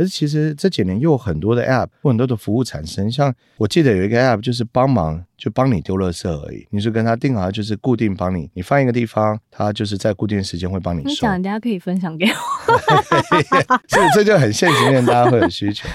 可是其实这几年又有很多的 App 或很多的服务产生，像我记得有一个 App 就是帮忙就帮你丢垃圾而已，你是跟他定好，就是固定帮你，你放一个地方，他就是在固定时间会帮你收。你讲大家可以分享给我，所以这就很现实面，大家会有需求。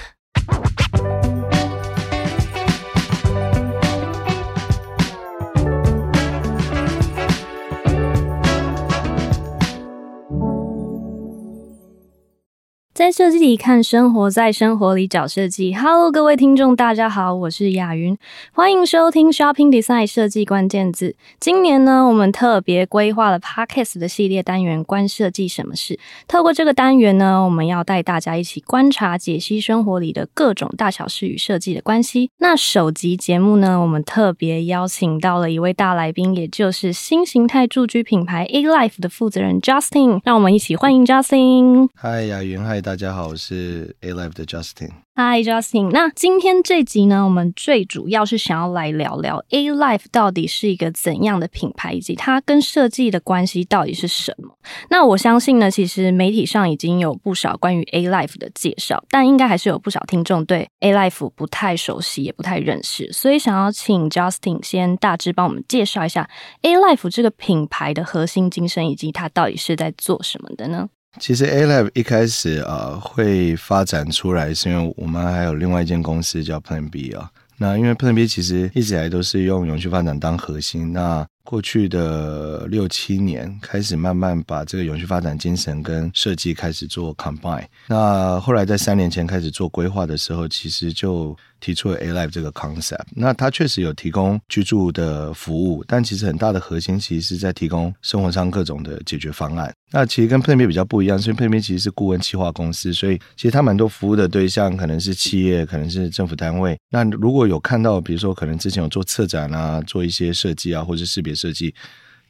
在设计里看生活，在生活里找设计。Hello，各位听众，大家好，我是雅云，欢迎收听 Shopping Design 设计关键字。今年呢，我们特别规划了 Podcast 的系列单元“关设计什么事”。透过这个单元呢，我们要带大家一起观察、解析生活里的各种大小事与设计的关系。那首集节目呢，我们特别邀请到了一位大来宾，也就是新形态住居品牌 Alife 的负责人 Justin。让我们一起欢迎 Justin。嗨，雅云，嗨。大家好，我是 Alife 的 Justin。Hi Justin，那今天这集呢，我们最主要是想要来聊聊 Alife 到底是一个怎样的品牌，以及它跟设计的关系到底是什么。那我相信呢，其实媒体上已经有不少关于 Alife 的介绍，但应该还是有不少听众对 Alife 不太熟悉，也不太认识，所以想要请 Justin 先大致帮我们介绍一下 Alife 这个品牌的核心精神，以及它到底是在做什么的呢？其实，A Lab 一开始啊、呃、会发展出来，是因为我们还有另外一间公司叫 Plan B 啊。那因为 Plan B 其实一直以来都是用永续发展当核心。那过去的六七年开始慢慢把这个永续发展精神跟设计开始做 combine。那后来在三年前开始做规划的时候，其实就提出了 Alife 这个 concept。那它确实有提供居住的服务，但其实很大的核心其实是在提供生活上各种的解决方案。那其实跟 Plan B 比较不一样，所以 Plan B 其实是顾问企划公司，所以其实它蛮多服务的对象可能是企业，可能是政府单位。那如果有看到，比如说可能之前有做策展啊，做一些设计啊，或者识别设计，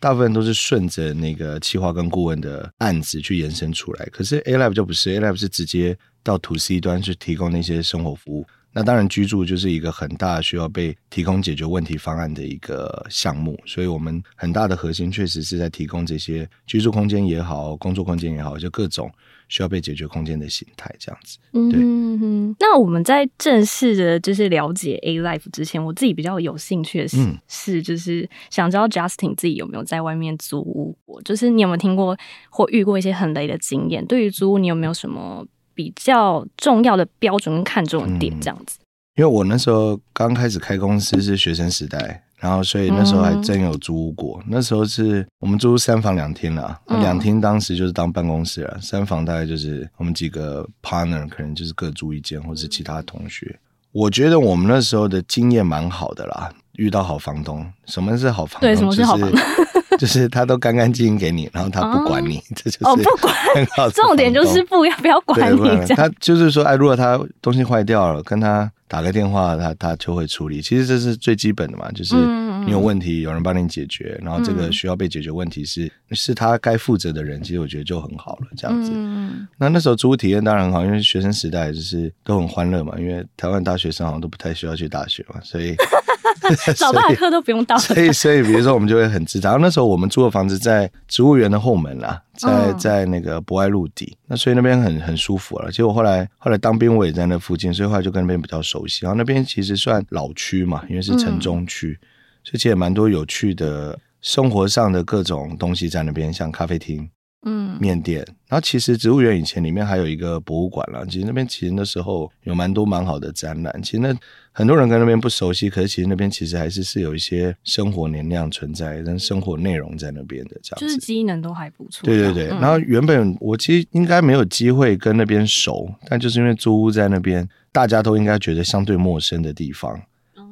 大部分都是顺着那个企划跟顾问的案子去延伸出来。可是 A Lab 就不是，A Lab 是直接到 To C 端去提供那些生活服务。那当然，居住就是一个很大需要被提供解决问题方案的一个项目，所以我们很大的核心确实是在提供这些居住空间也好，工作空间也好，就各种需要被解决空间的形态这样子。对。嗯哼，那我们在正式的，就是了解 Alife 之前，我自己比较有兴趣的是，嗯、是就是想知道 Justin 自己有没有在外面租屋过，就是你有没有听过或遇过一些很雷的经验？对于租屋，你有没有什么？比较重要的标准跟看重的点，这样子。因为我那时候刚开始开公司是学生时代，然后所以那时候还真有租屋过。那时候是我们租三房两厅啦，两厅当时就是当办公室了，三房大概就是我们几个 partner 可能就是各租一间，或是其他同学。我觉得我们那时候的经验蛮好的啦，遇到好房东。什么是好房东？对，什么是好房东？就是 他都干干净净给你，然后他不管你，这就是哦不管。重点就是不要不要管你。他就是说，哎，如果他东西坏掉了，跟他打个电话，他他就会处理。其实这是最基本的嘛，就是你有问题，有人帮你解决，然后这个需要被解决问题是是他该负责的人，其实我觉得就很好了，这样子。那那时候租屋体验当然很好，因为学生时代就是都很欢乐嘛，因为台湾大学生好像都不太需要去大学嘛，所以。早八课都不用到，所以所以比如说我们就会很自然。那时候我们租的房子在植物园的后门啦，在在那个博爱路底，那所以那边很很舒服了。结果后来后来当兵我也在那附近，所以后来就跟那边比较熟悉。然后那边其实算老区嘛，因为是城中区，所以其实也蛮多有趣的生活上的各种东西在那边，像咖啡厅。嗯，面店，然后其实植物园以前里面还有一个博物馆啦。其实那边其实那时候有蛮多蛮好的展览。其实那很多人跟那边不熟悉，可是其实那边其实还是是有一些生活能量存在，跟生活内容在那边的这样子。就是机能都还不错。对对对。嗯、然后原本我其实应该没有机会跟那边熟，但就是因为租屋在那边，大家都应该觉得相对陌生的地方。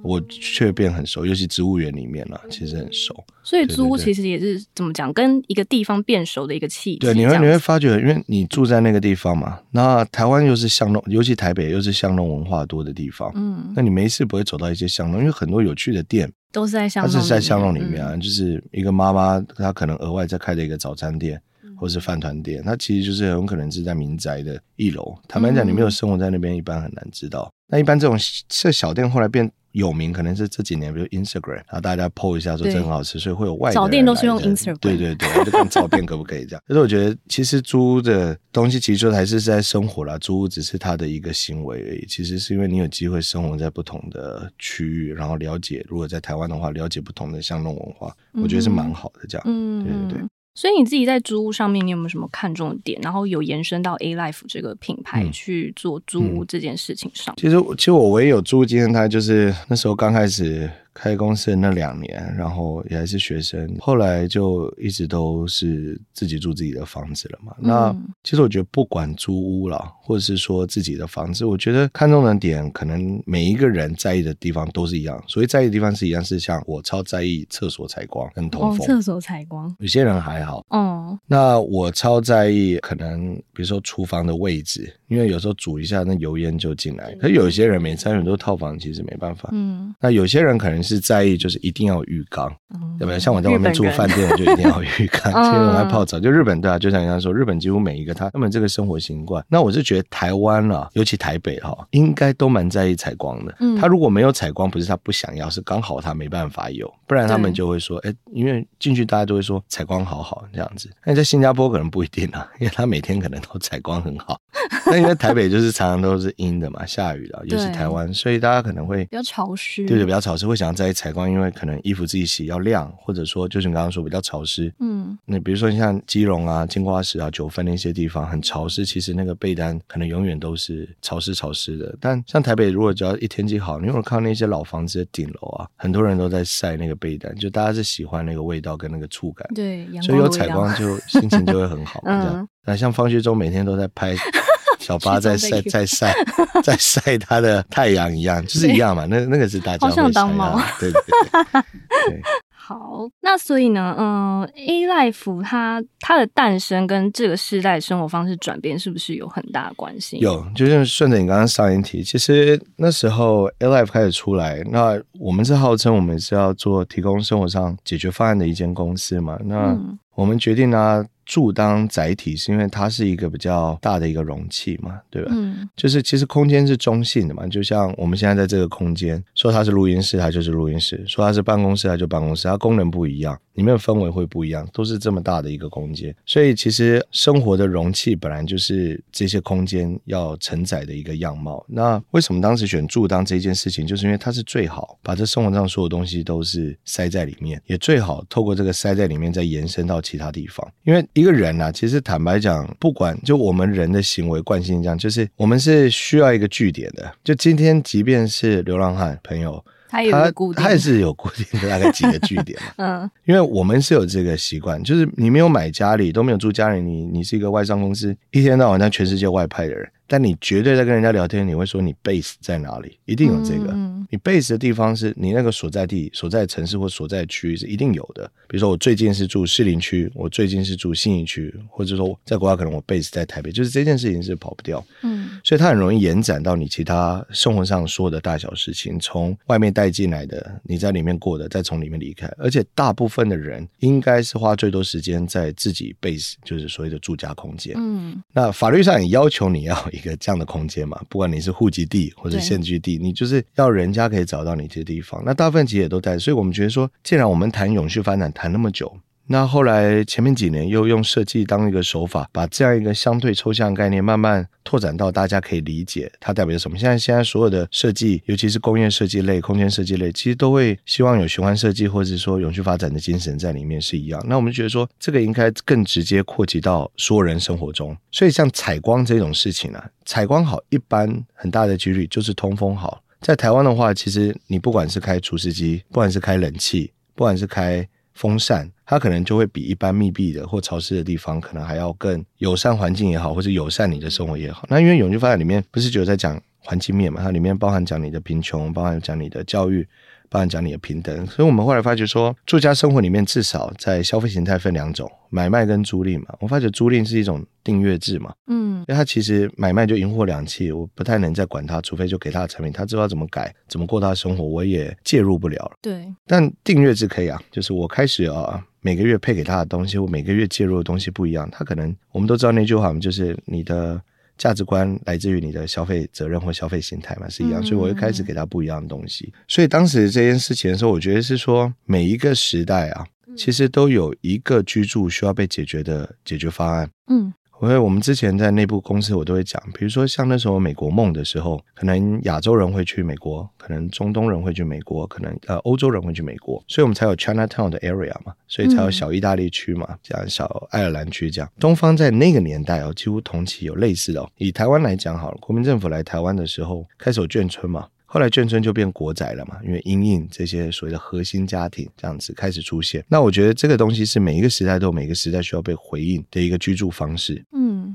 我却变很熟，尤其植物园里面了，其实很熟。所以租屋其实也是怎么讲，跟一个地方变熟的一个契机。对，你会你会发觉，因为你住在那个地方嘛，那台湾又是巷弄，尤其台北又是巷弄文化多的地方。嗯，那你没事不会走到一些巷弄，因为很多有趣的店都是在巷弄，它是在巷弄里面啊，嗯、就是一个妈妈她可能额外再开的一个早餐店，或是饭团店，它其实就是很可能是在民宅的一楼。坦白讲，你没有生活在那边，一般很难知道。那一般这种这小店后来变。有名，可能是这几年，比如 Instagram，然后大家 po 一下说这很好吃，所以会有外找店都是用 Instagram，对对对，就看照片可不可以这样。但是我觉得，其实租的东西其实还是在生活啦，租只是他的一个行为而已。其实是因为你有机会生活在不同的区域，然后了解，如果在台湾的话，了解不同的巷弄文化，我觉得是蛮好的这样。嗯，对对对。所以你自己在租屋上面，你有没有什么看重的点？然后有延伸到 Alife 这个品牌去做租屋这件事情上？嗯嗯、其实，其实我唯一有租屋经验，它就是那时候刚开始。开公司的那两年，然后也还是学生，后来就一直都是自己住自己的房子了嘛。嗯、那其实我觉得，不管租屋了，或者是说自己的房子，我觉得看重的点，可能每一个人在意的地方都是一样。所以在意的地方是一样，是像我超在意厕所采光跟通风。厕所采光，有些人还好。哦，那我超在意，可能比如说厨房的位置，因为有时候煮一下，那油烟就进来。可是有些人每餐很多套房其实没办法。嗯，那有些人可能。是在意，就是一定要浴缸，嗯、对不对？像我在外面住饭店，我就一定要浴缸，其实我爱泡澡。就日本对啊，就像人家说，日本几乎每一个他他们这个生活习惯。那我是觉得台湾啊，尤其台北哈，应该都蛮在意采光的。嗯，他如果没有采光，不是他不想要，是刚好他没办法有，不然他们就会说，哎对，因为进去大家都会说采光好好这样子。那在新加坡可能不一定啊，因为他每天可能都采光很好。那因为台北就是常常都是阴的嘛，下雨了，尤其台湾，所以大家可能会比较潮湿，对对，比较潮湿，会想要在意采光，因为可能衣服自己洗要晾，或者说就是你刚刚说比较潮湿，嗯，那比如说像基隆啊、金瓜石啊、九份那些地方很潮湿，其实那个被单可能永远都是潮湿潮湿的。但像台北，如果只要一天气好，你有看到那些老房子的顶楼啊，很多人都在晒那个被单，就大家是喜欢那个味道跟那个触感，对，所以有采光就心情就会很好，嗯、这样。那像方学忠每天都在拍。小八在晒在 晒在晒他的太阳一样，就是一样嘛。那那个是大家会想要，对对对。对 好，那所以呢，嗯，Alife 它它的诞生跟这个世代生活方式转变是不是有很大的关系？有，就是顺着你刚刚上一题，其实那时候 Alife 开始出来，那我们是号称我们是要做提供生活上解决方案的一间公司嘛。那我们决定呢。住当载体是因为它是一个比较大的一个容器嘛，对吧？嗯，就是其实空间是中性的嘛，就像我们现在在这个空间，说它是录音室，它就是录音室；说它是办公室，它就办公室，它它功能不一样，里面的氛围会不一样，都是这么大的一个空间。所以其实生活的容器本来就是这些空间要承载的一个样貌。那为什么当时选住当这件事情，就是因为它是最好把这生活上所有东西都是塞在里面，也最好透过这个塞在里面再延伸到其他地方，因为。一个人啊，其实坦白讲，不管就我们人的行为惯性这样，就是我们是需要一个据点的。就今天，即便是流浪汉朋友，他他他也是有固定的大概几个据点嘛。嗯，因为我们是有这个习惯，就是你没有买家里，都没有住家里，你你是一个外商公司，一天到晚在全世界外派的人。但你绝对在跟人家聊天，你会说你 base 在哪里？一定有这个。嗯、你 base 的地方是你那个所在地、所在城市或所在区域是一定有的。比如说我最近是住士林区，我最近是住信义区，或者说在国外可能我 base 在台北，就是这件事情是跑不掉。嗯，所以它很容易延展到你其他生活上所有的大小事情，从外面带进来的，你在里面过的，再从里面离开。而且大部分的人应该是花最多时间在自己 base，就是所谓的住家空间。嗯，那法律上也要求你要。一个这样的空间嘛，不管你是户籍地或者现居地，你就是要人家可以找到你这些地方。那大部分其实也都在，所以我们觉得说，既然我们谈永续发展谈那么久。那后来前面几年又用设计当一个手法，把这样一个相对抽象概念慢慢拓展到大家可以理解它代表什么。现在现在所有的设计，尤其是工业设计类、空间设计类，其实都会希望有循环设计或者是说永续发展的精神在里面是一样。那我们觉得说这个应该更直接扩及到所有人生活中。所以像采光这种事情啊，采光好一般很大的几率就是通风好。在台湾的话，其实你不管是开除湿机，不管是开冷气，不管是开风扇，它可能就会比一般密闭的或潮湿的地方，可能还要更友善环境也好，或者友善你的生活也好。那因为永续发展里面不是只有在讲环境面嘛，它里面包含讲你的贫穷，包含讲你的教育。不然讲你的平等，所以我们后来发觉说，住家生活里面至少在消费形态分两种，买卖跟租赁嘛。我发觉租赁是一种订阅制嘛，嗯，因为它其实买卖就银货两讫，我不太能再管它，除非就给他的产品，他知道怎么改，怎么过他的生活，我也介入不了了。对，但订阅制可以啊，就是我开始啊，每个月配给他的东西，我每个月介入的东西不一样，他可能我们都知道那句话嘛，就是你的。价值观来自于你的消费责任或消费心态嘛，是一样。所以我又开始给他不一样的东西。所以当时这件事情的时候，我觉得是说每一个时代啊，其实都有一个居住需要被解决的解决方案。嗯。因为我们之前在内部公司，我都会讲，比如说像那时候美国梦的时候，可能亚洲人会去美国，可能中东人会去美国，可能呃欧洲人会去美国，所以我们才有 Chinatown 的 area 嘛，所以才有小意大利区嘛，这样小爱尔兰区这样。东方在那个年代哦，几乎同期有类似的哦。以台湾来讲好了，国民政府来台湾的时候，开始有眷村嘛。后来眷村就变国宅了嘛，因为因应这些所谓的核心家庭这样子开始出现。那我觉得这个东西是每一个时代都有每一个时代需要被回应的一个居住方式。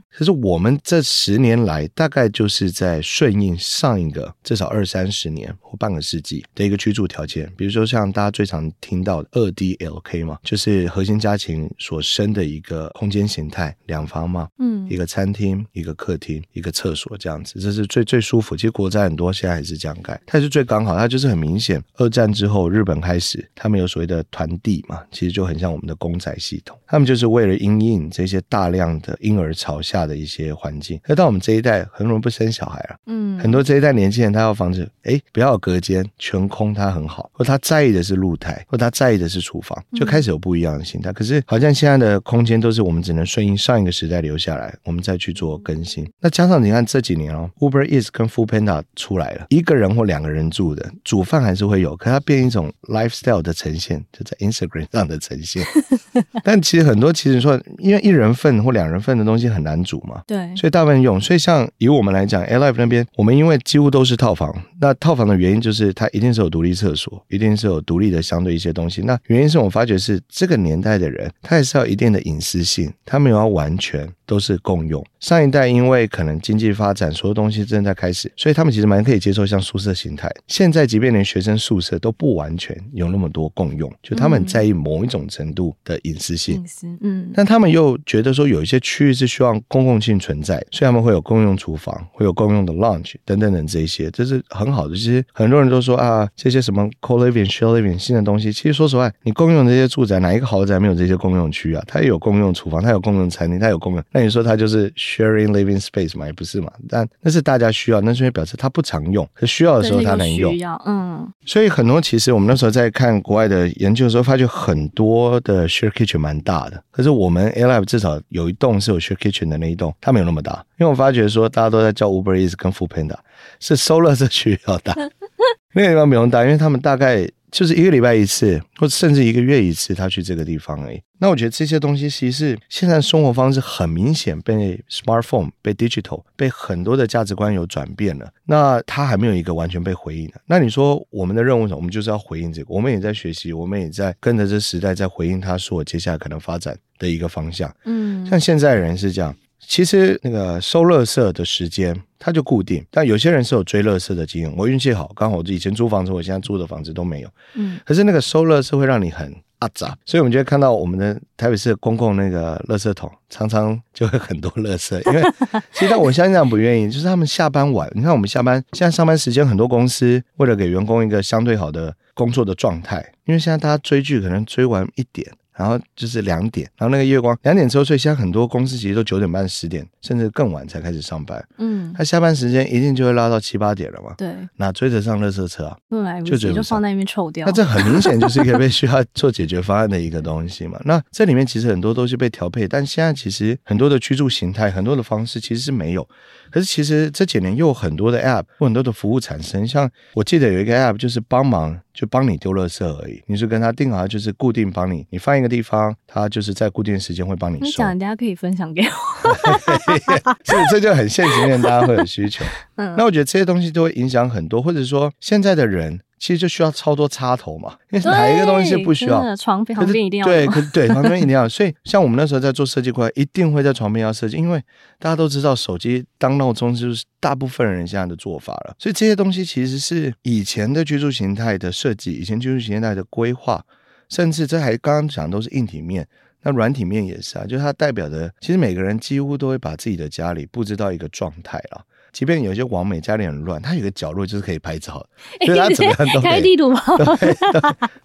可是我们这十年来大概就是在顺应上一个至少二三十年或半个世纪的一个居住条件。比如说像大家最常听到的二 DLK 嘛，就是核心家庭所生的一个空间形态，两房嘛，嗯，一个餐厅，一个客厅，一个厕所这样子，这是最最舒服。其实国债很多现在还是这样盖。它是最刚好，它就是很明显。二战之后，日本开始，他们有所谓的团地嘛，其实就很像我们的公仔系统。他们就是为了因应这些大量的婴儿潮下的一些环境。那到我们这一代，很多人不生小孩了，嗯，很多这一代年轻人他要房子，哎，不要隔间，全空，他很好，或他在意的是露台，或他在意的是厨房，就开始有不一样的心态。可是好像现在的空间都是我们只能顺应上一个时代留下来，我们再去做更新。那加上你看这几年哦，Uber Eats 跟 Foodpanda 出来了，一个人。或两个人住的，煮饭还是会有，可它变一种 lifestyle 的呈现，就在 Instagram 上的呈现。但其实很多，其实说，因为一人份或两人份的东西很难煮嘛，对，所以大部分用。所以像以我们来讲，A Life 那边，我们因为几乎都是套房，那套房的原因就是它一定是有独立厕所，一定是有独立的相对一些东西。那原因是我发觉是这个年代的人，他也是要一定的隐私性，他没有要完全都是共用。上一代因为可能经济发展，所有东西正在开始，所以他们其实蛮可以接受像宿舍形态。现在即便连学生宿舍都不完全有那么多共用，就他们在意某一种程度的隐私性。隐私，嗯。但他们又觉得说有一些区域是需要公共性存在，所以他们会有共用厨房，会有共用的 lounge 等等等这些，这是很好的。其实很多人都说啊，这些什么 co-living、share living 新的东西，其实说实话，你共用这些住宅，哪一个豪宅没有这些共用区啊？它也有共用厨房，它有共用餐厅，它有共用。那你说它就是？Sharing living space 嘛，也不是嘛，但那是大家需要，那是因为表示它不常用，可需要的时候它能用。需要，嗯。所以很多其实我们那时候在看国外的研究的时候，发觉很多的 share kitchen 蛮大的，可是我们 Alive 至少有一栋是有 share kitchen 的那一栋，它没有那么大。因为我发觉说大家都在叫 Uber Eats 跟 Foodpanda，是收垃圾区要大，那个地方不用大，因为他们大概。就是一个礼拜一次，或者甚至一个月一次，他去这个地方而已。那我觉得这些东西其实是现在生活方式很明显被 smartphone、被 digital、被很多的价值观有转变了。那他还没有一个完全被回应的。那你说我们的任务是什么？我们就是要回应这个。我们也在学习，我们也在跟着这时代在回应他说接下来可能发展的一个方向。嗯，像现在的人是这样。其实那个收垃圾的时间它就固定，但有些人是有追垃圾的经验。我运气好，刚好我以前租房子，我现在租的房子都没有。嗯，可是那个收垃圾会让你很阿杂，所以我们就会看到我们的台北市公共那个垃圾桶常常就会很多垃圾，因为 其实但我相信他们不愿意，就是他们下班晚。你看我们下班现在上班时间，很多公司为了给员工一个相对好的工作的状态，因为现在大家追剧可能追完一点。然后就是两点，然后那个月光两点之后，所以现在很多公司其实都九点半、十点，甚至更晚才开始上班。嗯，他下班时间一定就会拉到七八点了嘛。对，那追得上垃圾车啊？就就放在那边臭掉。那这很明显就是一个被需要做解决方案的一个东西嘛。那这里面其实很多都是被调配，但现在其实很多的居住形态、很多的方式其实是没有。可是其实这几年又有很多的 App 有很多的服务产生，像我记得有一个 App 就是帮忙就帮你丢垃圾而已，你是跟他定好，就是固定帮你，你放一个地方，他就是在固定时间会帮你收。你讲，人家可以分享给我。所以这就很现实面，大家会有需求。嗯，那我觉得这些东西都会影响很多，或者说现在的人。其实就需要超多插头嘛，因为哪一个东西不需要？床边旁边一定要对，对，旁边一定要。所以 像我们那时候在做设计过来，一定会在床边要设计，因为大家都知道手机当闹钟就是大部分人现在的做法了。所以这些东西其实是以前的居住形态的设计，以前居住形态的规划，甚至这还刚刚讲的都是硬体面，那软体面也是啊，就是它代表的，其实每个人几乎都会把自己的家里布置到一个状态了。即便有些网美家里很乱，他有个角落就是可以拍照，所以他怎么样都可以开地图炮，对，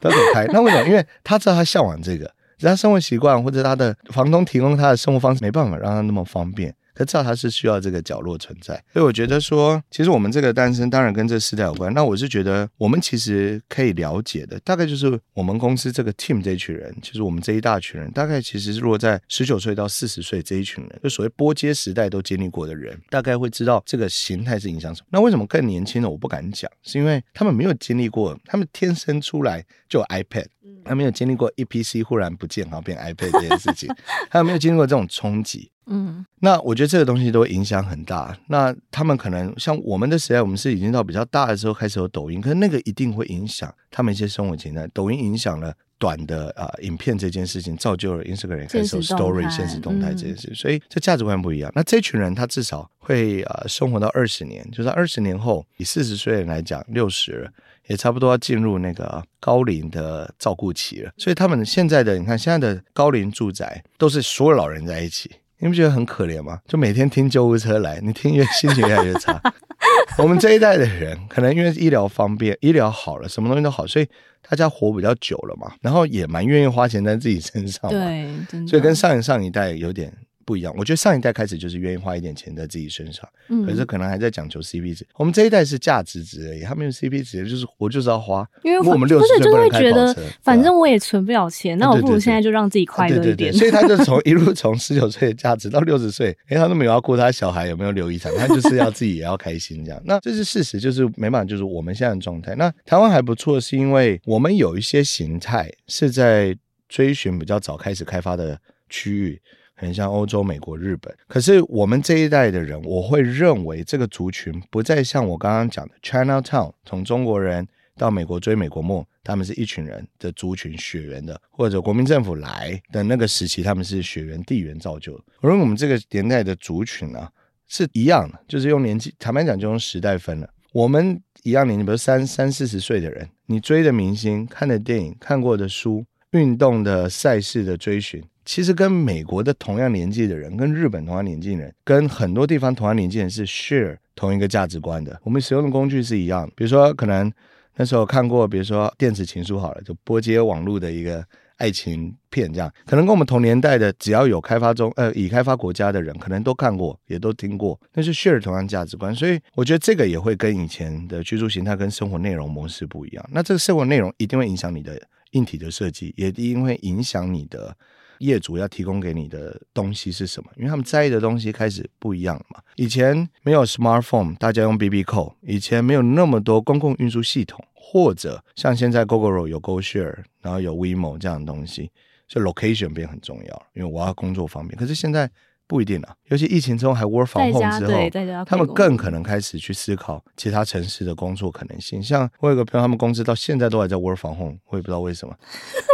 都都可以拍。那为什么？因为他知道他向往这个，他生活习惯或者他的房东提供他的生活方式没办法让他那么方便，可至少它是需要这个角落存在。所以我觉得说，其实我们这个诞生当然跟这时代有关。那我是觉得，我们其实可以了解的，大概就是我们公司这个 team 这一群人，就是我们这一大群人，大概其实是落在十九岁到四十岁这一群人，就所谓波接时代都经历过的人，大概会知道这个形态是影响什么。那为什么更年轻的我不敢讲？是因为他们没有经历过，他们天生出来就有 iPad。他没有经历过 EPC 忽然不见，好变 iPad 这件事情，他没有经历过这种冲击。嗯，那我觉得这个东西都会影响很大。那他们可能像我们的时代，我们是已经到比较大的时候开始有抖音，可是那个一定会影响他们一些生活情态。抖音影响了短的啊、呃、影片这件事情，造就了 Instagram 开始有 Story 现实动态这件事，嗯、所以这价值观不一样。那这群人他至少会啊、呃、生活到二十年，就是二十年后，以四十岁人来讲，六十了。也差不多要进入那个高龄的照顾期了，所以他们现在的你看，现在的高龄住宅都是所有老人在一起，你不觉得很可怜吗？就每天听救护车来，你听越心情越来越差。我们这一代的人，可能因为医疗方便，医疗好了，什么东西都好，所以大家活比较久了嘛，然后也蛮愿意花钱在自己身上嘛，对，所以跟上一上一代有点。不一样，我觉得上一代开始就是愿意花一点钱在自己身上，嗯，可是可能还在讲求 CP 值。我们这一代是价值值而已，他没有 CP 值，就是我就是要花，因为我们六十岁不能开跑车，就会觉得反正我也存不了钱，那我不如现在就让自己快乐一点。对对对，所以他就从 一路从十九岁的价值到六十岁，哎，他都没有要顾他小孩有没有留遗产，他就是要自己也要开心这样。那这是事实，就是没办法，就是我们现在的状态。那台湾还不错，是因为我们有一些形态是在追寻比较早开始开发的区域。很像欧洲、美国、日本，可是我们这一代的人，我会认为这个族群不再像我刚刚讲的 Chinatown，从中国人到美国追美国梦，他们是一群人的族群血缘的，或者国民政府来的那个时期，他们是血缘地缘造就的。而我们这个年代的族群呢、啊，是一样的，就是用年纪，坦白讲就用时代分了。我们一样年纪，比如三三四十岁的人，你追的明星、看的电影、看过的书、运动的赛事的追寻。其实跟美国的同样年纪的人，跟日本同样年纪的人，跟很多地方同样年纪的人是 share 同一个价值观的。我们使用的工具是一样，比如说可能那时候看过，比如说电子情书好了，就拨接网络的一个爱情片，这样可能跟我们同年代的，只要有开发中呃已开发国家的人，可能都看过，也都听过，那是 share 同样价值观。所以我觉得这个也会跟以前的居住形态跟生活内容模式不一样。那这个生活内容一定会影响你的硬体的设计，也一定会影响你的。业主要提供给你的东西是什么？因为他们在意的东西开始不一样了嘛。以前没有 smartphone，大家用 BB Call；以前没有那么多公共运输系统，或者像现在 Gogoro 有 GoShare，然后有 WeMo 这样的东西，所以 location 变很重要，因为我要工作方便。可是现在。不一定啊，尤其疫情之后还 work from home 之后，他们更可能开始去思考其他城市的工作可能性。像我有个朋友，他们公司到现在都还在 work from home，我也不知道为什么，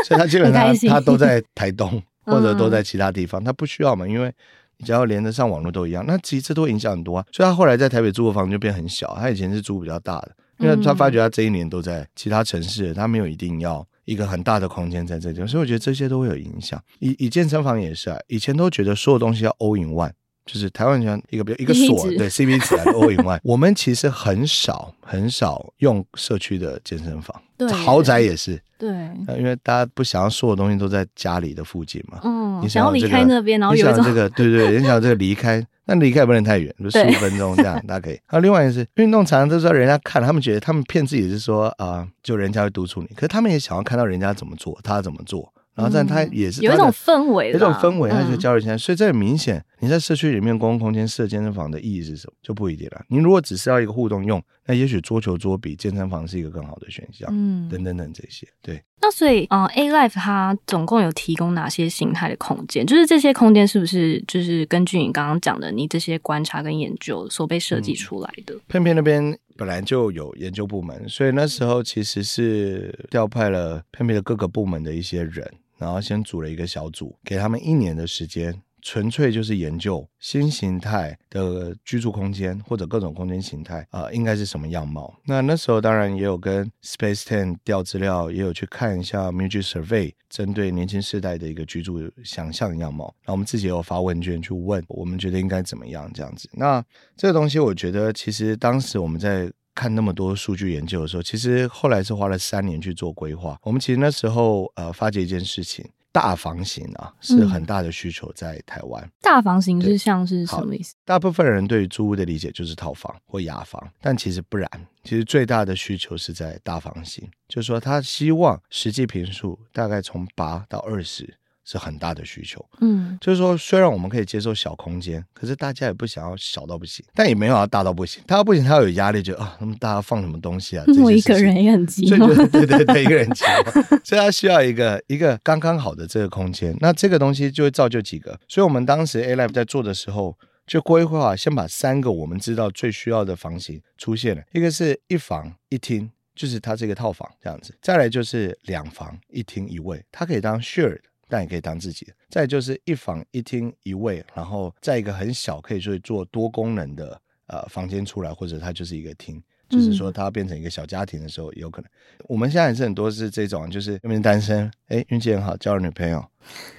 所以他基本上他都在台东或者都在其他地方，他不需要嘛，因为你只要连得上网络都一样。那其实这都影响很多啊，所以他后来在台北租的房子就变很小，他以前是租比较大的，因为他发觉他这一年都在其他城市，他没有一定要。一个很大的空间在这里，所以我觉得这些都会有影响。以以健身房也是啊，以前都觉得所有东西要 all in one，就是台湾人一个比如一个锁对 CP 值来的 all in one。我们其实很少很少用社区的健身房，对豪宅也是对，因为大家不想要所有东西都在家里的附近嘛。嗯，你想要离开那边，然后有这个对对，你想要这个离开。但离开也不能太远，比如十五分钟这样，大家可以。还有另外一个是运动场，都是人家看，他们觉得他们骗自己是说啊、呃，就人家会督促你，可是他们也想要看到人家怎么做，他怎么做。然后，但它也是、嗯、有一种氛围，有一种氛围，他就交流起来。所以这很明显，你在社区里面公共空间设健身房的意义是什么，就不一定了。你如果只是要一个互动用，那也许桌球桌比健身房是一个更好的选项。嗯，等等等这些。对。那所以，呃，Alife 它总共有提供哪些形态的空间？就是这些空间是不是就是根据你刚刚讲的，你这些观察跟研究所被设计出来的？偏偏、嗯、那边。本来就有研究部门，所以那时候其实是调派了 PEMI 的各个部门的一些人，然后先组了一个小组，给他们一年的时间。纯粹就是研究新形态的居住空间或者各种空间形态啊、应该是什么样貌？那那时候当然也有跟 Space Ten 调资料，也有去看一下 Muji Survey 针对年轻世代的一个居住想象样貌。那我们自己也有发问卷去问，我们觉得应该怎么样这样子。那这个东西，我觉得其实当时我们在看那么多数据研究的时候，其实后来是花了三年去做规划。我们其实那时候呃发觉一件事情。大房型啊，是很大的需求在台湾。嗯、大房型是像是什么意思？大部分人对于租屋的理解就是套房或雅房，但其实不然。其实最大的需求是在大房型，就是说他希望实际平数大概从八到二十。是很大的需求，嗯，就是说，虽然我们可以接受小空间，可是大家也不想要小到不行，但也没有要大到不行。大到不行，他有压力，就啊，那么大家放什么东西啊？我一个人也很寂寞，所以就对对对，一个人寂寞，所以他需要一个一个刚刚好的这个空间。那这个东西就会造就几个，所以我们当时 A-Life 在做的时候，就规划先把三个我们知道最需要的房型出现了，一个是一房一厅，就是它这个套房这样子；再来就是两房一厅一卫，它可以当 shared。但也可以当自己的。再就是一房一厅一卫，然后在一个很小，可以去做多功能的呃房间出来，或者它就是一个厅，就是说它变成一个小家庭的时候也有可能。嗯、我们现在也是很多是这种，就是那边单身，哎，运气很好，交了女朋友，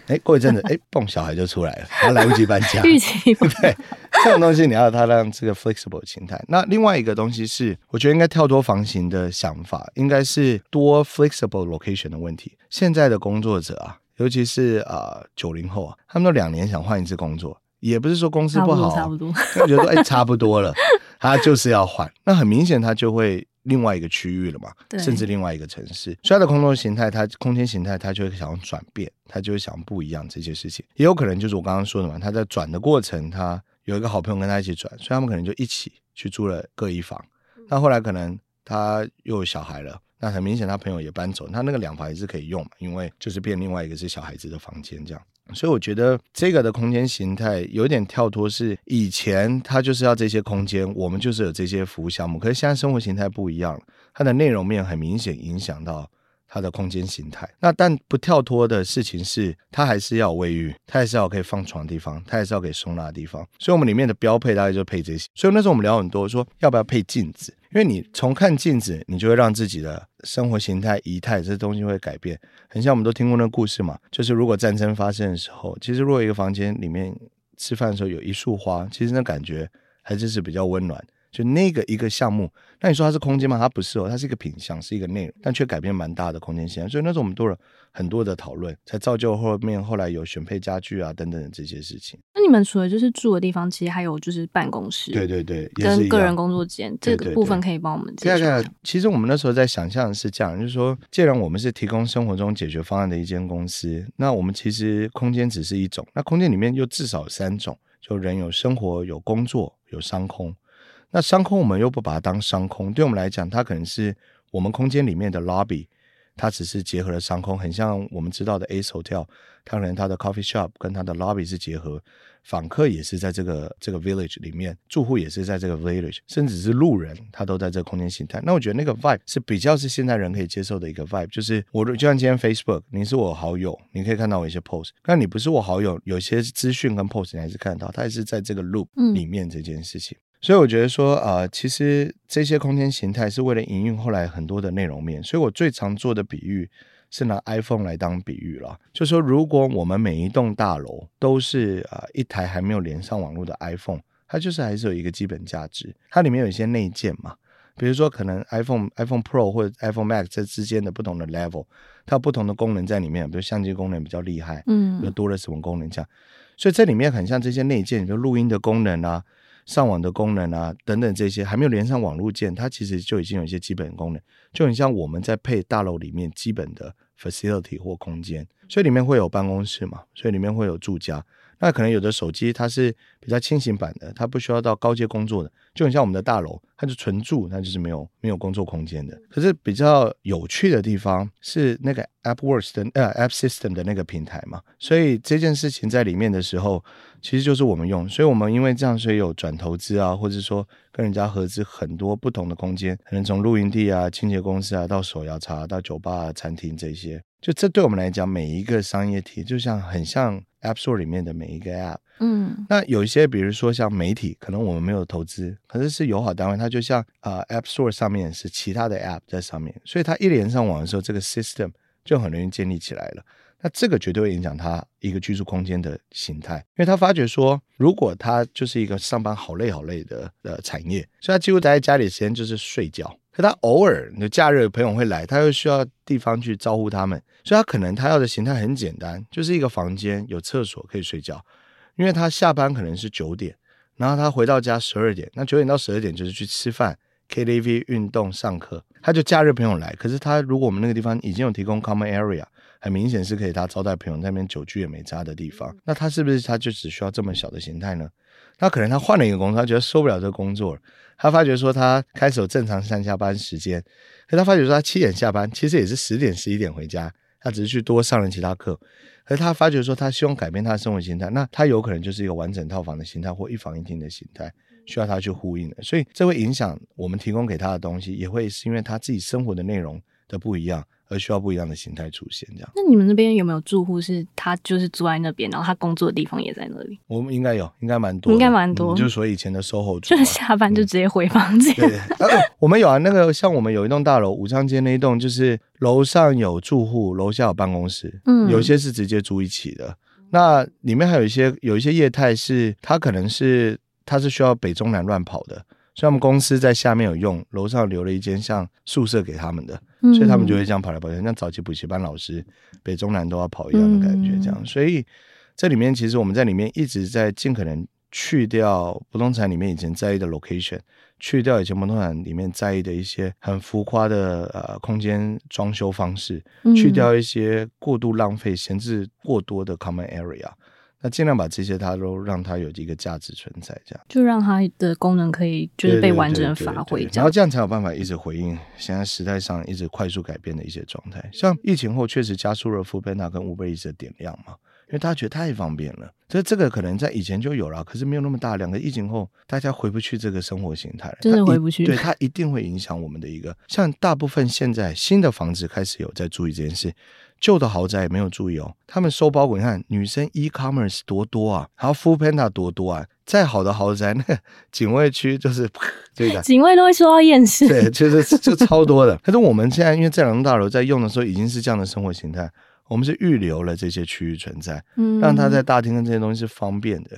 哎，过一阵子，哎，蹦，小孩就出来了，还来不及搬家，对，这种东西你要它让这个 flexible 的形态。那另外一个东西是，我觉得应该跳脱房型的想法，应该是多 flexible location 的问题。现在的工作者啊。尤其是啊，九零后啊，他们都两年想换一次工作，也不是说公司不好，差不多，我觉得说哎，差不多了，他就是要换。那很明显，他就会另外一个区域了嘛，对甚至另外一个城市。所以他的工作形态，他空间形态，他就会想要转变，他就会想不一样这些事情。也有可能就是我刚刚说的嘛，他在转的过程，他有一个好朋友跟他一起转，所以他们可能就一起去租了各一房。那后来可能他又有小孩了。那很明显，他朋友也搬走，他那个两房也是可以用嘛，因为就是变另外一个是小孩子的房间这样，所以我觉得这个的空间形态有点跳脱，是以前他就是要这些空间，我们就是有这些服务项目，可是现在生活形态不一样了，它的内容面很明显影响到它的空间形态。那但不跳脱的事情是，它还是要卫浴，它还是要可以放床的地方，它还是要可以收纳的地方，所以我们里面的标配大概就配这些。所以那时候我们聊很多，说要不要配镜子。因为你从看镜子，你就会让自己的生活形态、仪态这东西会改变。很像我们都听过那故事嘛，就是如果战争发生的时候，其实如果一个房间里面吃饭的时候有一束花，其实那感觉还是是比较温暖。就那个一个项目，那你说它是空间吗？它不是哦，它是一个品相，是一个内容，但却改变蛮大的空间线。所以那时候我们做了很多的讨论，才造就后面后来有选配家具啊等等的这些事情。那你们除了就是住的地方，其实还有就是办公室，对对对，跟个人工作间这个部分可以帮我们介绍。对对对，其实我们那时候在想象的是这样，就是说，既然我们是提供生活中解决方案的一间公司，那我们其实空间只是一种，那空间里面又至少有三种，就人有生活、有工作、有商空。那商空我们又不把它当商空，对我们来讲，它可能是我们空间里面的 lobby，它只是结合了商空，很像我们知道的 Ace Hotel，它可能它的 coffee shop 跟它的 lobby 是结合，访客也是在这个这个 village 里面，住户也是在这个 village，甚至是路人，他都在这个空间形态。那我觉得那个 vibe 是比较是现代人可以接受的一个 vibe，就是我就像今天 Facebook，你是我好友，你可以看到我一些 post，但你不是我好友，有些资讯跟 post 你还是看得到，它也是在这个 loop 里面这件事情。嗯所以我觉得说，呃，其实这些空间形态是为了营运后来很多的内容面。所以我最常做的比喻是拿 iPhone 来当比喻了，就说如果我们每一栋大楼都是啊、呃、一台还没有连上网络的 iPhone，它就是还是有一个基本价值。它里面有一些内建嘛，比如说可能 iPhone、iPhone Pro 或者 iPhone Max 这之间的不同的 level，它有不同的功能在里面，比如相机功能比较厉害，嗯，又多了什么功能这样。所以这里面很像这些内建，比如录音的功能啊。上网的功能啊，等等这些还没有连上网络键，它其实就已经有一些基本功能，就很像我们在配大楼里面基本的 facility 或空间，所以里面会有办公室嘛，所以里面会有住家。那可能有的手机它是比较轻型版的，它不需要到高阶工作的，就很像我们的大楼，它就纯住，它就是没有没有工作空间的。可是比较有趣的地方是那个 AppWorks 的呃 App System 的那个平台嘛，所以这件事情在里面的时候，其实就是我们用，所以我们因为这样，所以有转投资啊，或者说跟人家合资很多不同的空间，可能从露营地啊、清洁公司啊到手摇茶到酒吧啊、餐厅这些。就这对我们来讲，每一个商业体就像很像 App Store 里面的每一个 App。嗯，那有一些，比如说像媒体，可能我们没有投资，可是是友好单位，它就像啊、呃、App Store 上面是其他的 App 在上面，所以它一连上网的时候，这个 System 就很容易建立起来了。那这个绝对会影响它一个居住空间的形态，因为他发觉说，如果他就是一个上班好累好累的呃产业，所以他几乎待在家里的时间就是睡觉。可他偶尔你的假日朋友会来，他又需要地方去招呼他们，所以他可能他要的形态很简单，就是一个房间有厕所可以睡觉。因为他下班可能是九点，然后他回到家十二点，那九点到十二点就是去吃饭、KTV、运动、上课。他就假日朋友来，可是他如果我们那个地方已经有提供 common area，很明显是可以他招待朋友那边久居也没差的地方，那他是不是他就只需要这么小的形态呢？他可能他换了一个工作，他觉得受不了这个工作。他发觉说他开始有正常上下班时间，可他发觉说他七点下班，其实也是十点十一点回家，他只是去多上了其他课。可他发觉说他希望改变他的生活形态，那他有可能就是一个完整套房的形态或一房一厅的形态，需要他去呼应的。所以这会影响我们提供给他的东西，也会是因为他自己生活的内容的不一样。而需要不一样的形态出现，这样。那你们那边有没有住户是他就是住在那边，然后他工作的地方也在那里？我们应该有，应该蛮多，应该蛮多。嗯、就是说以前的 SOHO 族，就是下班就直接回房间。对，我们有啊，那个像我们有一栋大楼，武昌街那一栋，就是楼上有住户，楼下有办公室，嗯，有些是直接住一起的。那里面还有一些有一些业态是，他可能是他是需要北中南乱跑的。所以他们公司在下面有用，楼上留了一间像宿舍给他们的，所以他们就会这样跑来跑去，像早期补习班老师北中南都要跑一样的感觉，这样。所以这里面其实我们在里面一直在尽可能去掉不动产里面以前在意的 location，去掉以前不动产里面在意的一些很浮夸的呃空间装修方式，去掉一些过度浪费、闲置过多的 common area。那尽量把这些，它都让它有一个价值存在，这样就让它的功能可以就是被完整的发挥，然后这样才有办法一直回应现在时代上一直快速改变的一些状态。像疫情后确实加速了 Foodpanda 跟 Uber Eats 的点亮嘛，因为大家觉得太方便了。所以这个可能在以前就有了，可是没有那么大两个疫情后，大家回不去这个生活形态了，真的回不去。对，它一定会影响我们的一个，像大部分现在新的房子开始有在注意这件事。旧的豪宅也没有注意哦，他们收包裹，你看女生 e-commerce 多多啊，然后 Foodpanda 多多啊，再好的豪宅，那个警卫区就是这个，警卫都会说到厌世，对，就是就超多的。可是我们现在因为这两栋大楼在用的时候已经是这样的生活形态，我们是预留了这些区域存在，嗯，让他在大厅跟这些东西是方便的，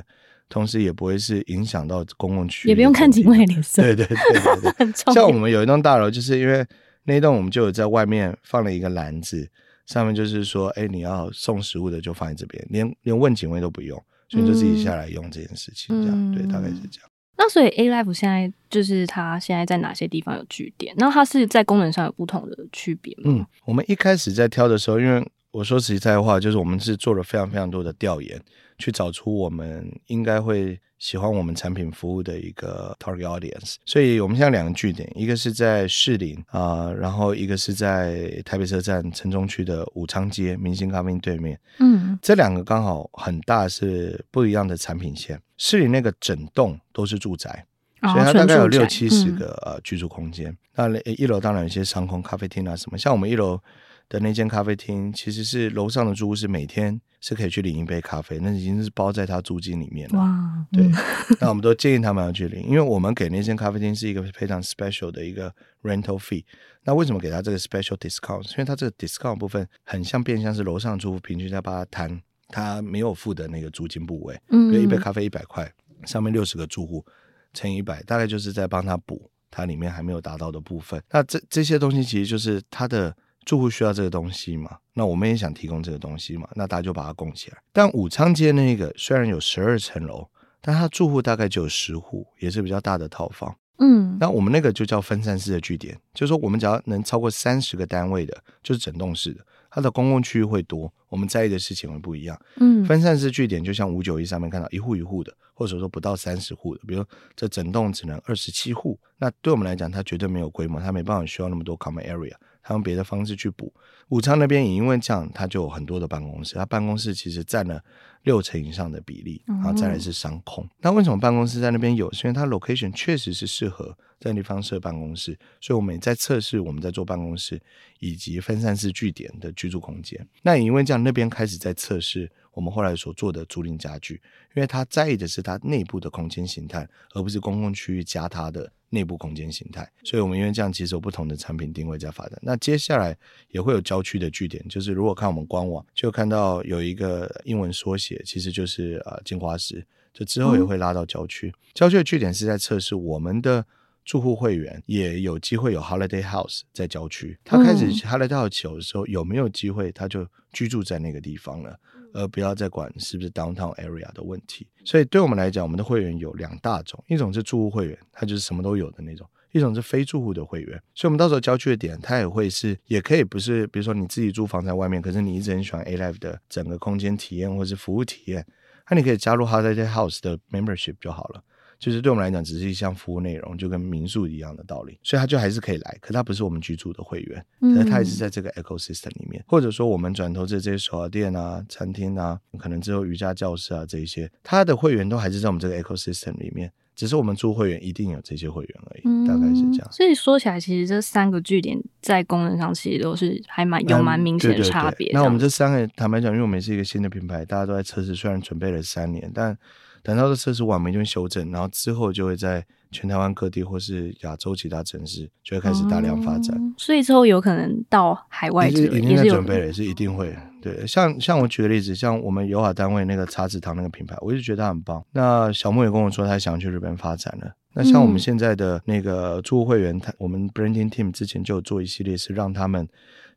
同时也不会是影响到公共区域，也不用看警卫脸色，对对对对对，像我们有一栋大楼，就是因为那一栋我们就有在外面放了一个篮子。上面就是说，哎，你要送食物的就放在这边，连连问警卫都不用，所以就自己下来用这件事情，这样、嗯、对，大概是这样。那所以 Alife 现在就是它现在在哪些地方有据点？那它是在功能上有不同的区别吗？嗯，我们一开始在挑的时候，因为我说实在话，就是我们是做了非常非常多的调研，去找出我们应该会。喜欢我们产品服务的一个 target audience，所以我们现在两个据点，一个是在士林啊、呃，然后一个是在台北车站城中区的武昌街明星咖啡对面。嗯，这两个刚好很大，是不一样的产品线。士林那个整栋都是住宅，哦、所以它大概有六七十个、嗯、呃居住空间。那一楼当然有些商空咖啡厅啊什么，像我们一楼的那间咖啡厅，其实是楼上的住户是每天。是可以去领一杯咖啡，那已经是包在他租金里面了。哇，对，那我们都建议他们要去领，因为我们给那间咖啡厅是一个非常 special 的一个 rental fee。那为什么给他这个 special discount？因为他这个 discount 部分很像变相是楼上住户平均在帮他摊他没有付的那个租金部位。嗯，比如一杯咖啡一百块，上面六十个住户乘以一百，大概就是在帮他补他里面还没有达到的部分。那这这些东西其实就是他的。住户需要这个东西嘛？那我们也想提供这个东西嘛？那大家就把它供起来。但武昌街那个虽然有十二层楼，但它住户大概就有十户，也是比较大的套房。嗯，那我们那个就叫分散式的据点，就是说我们只要能超过三十个单位的，就是整栋式的，它的公共区域会多，我们在意的事情会不一样。嗯，分散式据点就像五九一上面看到一户一户的，或者说不到三十户的，比如这整栋只能二十七户，那对我们来讲，它绝对没有规模，它没办法需要那么多 common area。他用别的方式去补，武昌那边也因为这样，他就有很多的办公室，他办公室其实占了六成以上的比例，然后再来是商空。那为什么办公室在那边有？是因为它 location 确实是适合在那地方设办公室，所以我们也在测试，我们在做办公室以及分散式据点的居住空间。那也因为这样，那边开始在测试我们后来所做的租赁家具，因为他在意的是它内部的空间形态，而不是公共区域加它的。内部空间形态，所以我们因为这样，其实有不同的产品定位在发展。那接下来也会有郊区的据点，就是如果看我们官网，就看到有一个英文缩写，其实就是呃金华石，就之后也会拉到郊区。郊区的据点是在测试我们的住户会员也有机会有 Holiday House 在郊区。他开始 Holiday House 有的时候有没有机会，他就居住在那个地方了，而不要再管是不是 Downtown Area 的问题。所以对我们来讲，我们的会员有两大种，一种是住户会员，他就是什么都有的那种。一种是非住户的会员，所以我们到时候郊区的点，它也会是，也可以不是，比如说你自己住房在外面，可是你一直很喜欢 Alive 的整个空间体验或是服务体验，那你可以加入 Holiday House 的 Membership 就好了。就是对我们来讲，只是一项服务内容，就跟民宿一样的道理，所以他就还是可以来，可他不是我们居住的会员，可是他也是在这个 ecosystem 里面，或者说我们转投资这些手摇店啊、餐厅啊，可能之后瑜伽教室啊这一些，他的会员都还是在我们这个 ecosystem 里面。只是我们租会员一定有这些会员而已，嗯、大概是这样。所以说起来，其实这三个据点在功能上其实都是还蛮有蛮明显的差别。那我们这三个，坦白讲，因为我们是一个新的品牌，大家都在测试，虽然准备了三年，但等到这测试完，我们就会修正，然后之后就会在。全台湾各地或是亚洲其他城市就会开始大量发展，嗯、所以之后有可能到海外去，已经在准备了，也是一定会。对，像像我举个例子，像我们友好单位那个茶子堂那个品牌，我就觉得他很棒。那小木也跟我说，他想去日本发展了。那像我们现在的那个住户会员，他、嗯、我们 Branding Team 之前就有做一系列，是让他们。